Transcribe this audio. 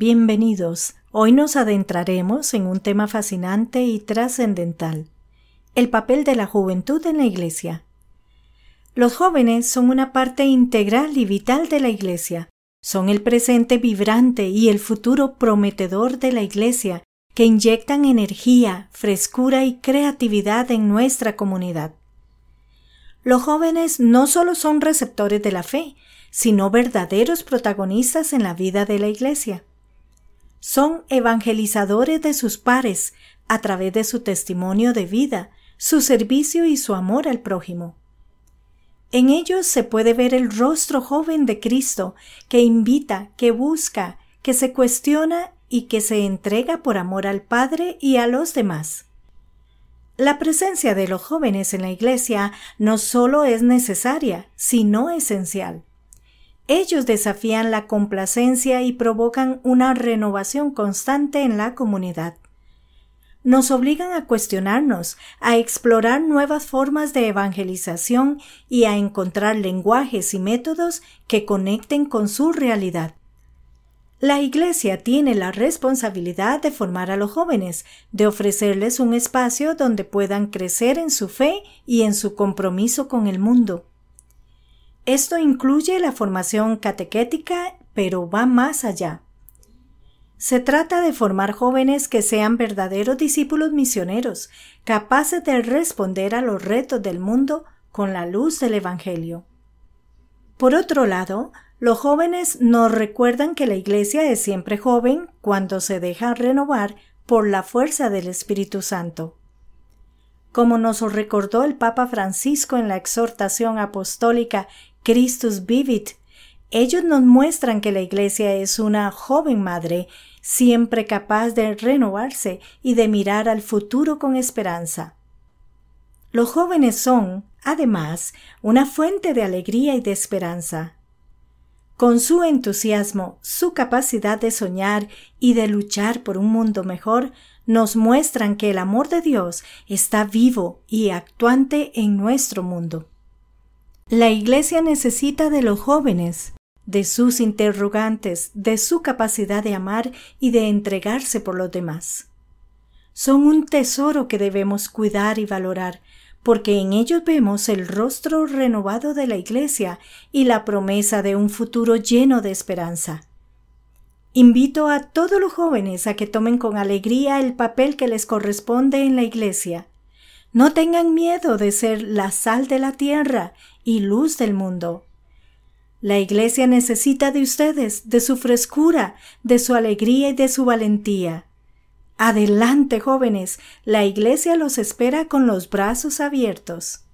Bienvenidos. Hoy nos adentraremos en un tema fascinante y trascendental, el papel de la juventud en la Iglesia. Los jóvenes son una parte integral y vital de la Iglesia. Son el presente vibrante y el futuro prometedor de la Iglesia que inyectan energía, frescura y creatividad en nuestra comunidad. Los jóvenes no solo son receptores de la fe, sino verdaderos protagonistas en la vida de la Iglesia. Son evangelizadores de sus pares a través de su testimonio de vida, su servicio y su amor al prójimo. En ellos se puede ver el rostro joven de Cristo, que invita, que busca, que se cuestiona y que se entrega por amor al Padre y a los demás. La presencia de los jóvenes en la Iglesia no solo es necesaria, sino esencial. Ellos desafían la complacencia y provocan una renovación constante en la comunidad. Nos obligan a cuestionarnos, a explorar nuevas formas de evangelización y a encontrar lenguajes y métodos que conecten con su realidad. La Iglesia tiene la responsabilidad de formar a los jóvenes, de ofrecerles un espacio donde puedan crecer en su fe y en su compromiso con el mundo. Esto incluye la formación catequética, pero va más allá. Se trata de formar jóvenes que sean verdaderos discípulos misioneros, capaces de responder a los retos del mundo con la luz del Evangelio. Por otro lado, los jóvenes nos recuerdan que la Iglesia es siempre joven cuando se deja renovar por la fuerza del Espíritu Santo. Como nos recordó el Papa Francisco en la exhortación apostólica Christus Vivit. Ellos nos muestran que la Iglesia es una joven madre, siempre capaz de renovarse y de mirar al futuro con esperanza. Los jóvenes son, además, una fuente de alegría y de esperanza. Con su entusiasmo, su capacidad de soñar y de luchar por un mundo mejor, nos muestran que el amor de Dios está vivo y actuante en nuestro mundo. La Iglesia necesita de los jóvenes, de sus interrogantes, de su capacidad de amar y de entregarse por los demás. Son un tesoro que debemos cuidar y valorar, porque en ellos vemos el rostro renovado de la Iglesia y la promesa de un futuro lleno de esperanza. Invito a todos los jóvenes a que tomen con alegría el papel que les corresponde en la Iglesia, no tengan miedo de ser la sal de la tierra y luz del mundo. La Iglesia necesita de ustedes, de su frescura, de su alegría y de su valentía. Adelante, jóvenes, la Iglesia los espera con los brazos abiertos.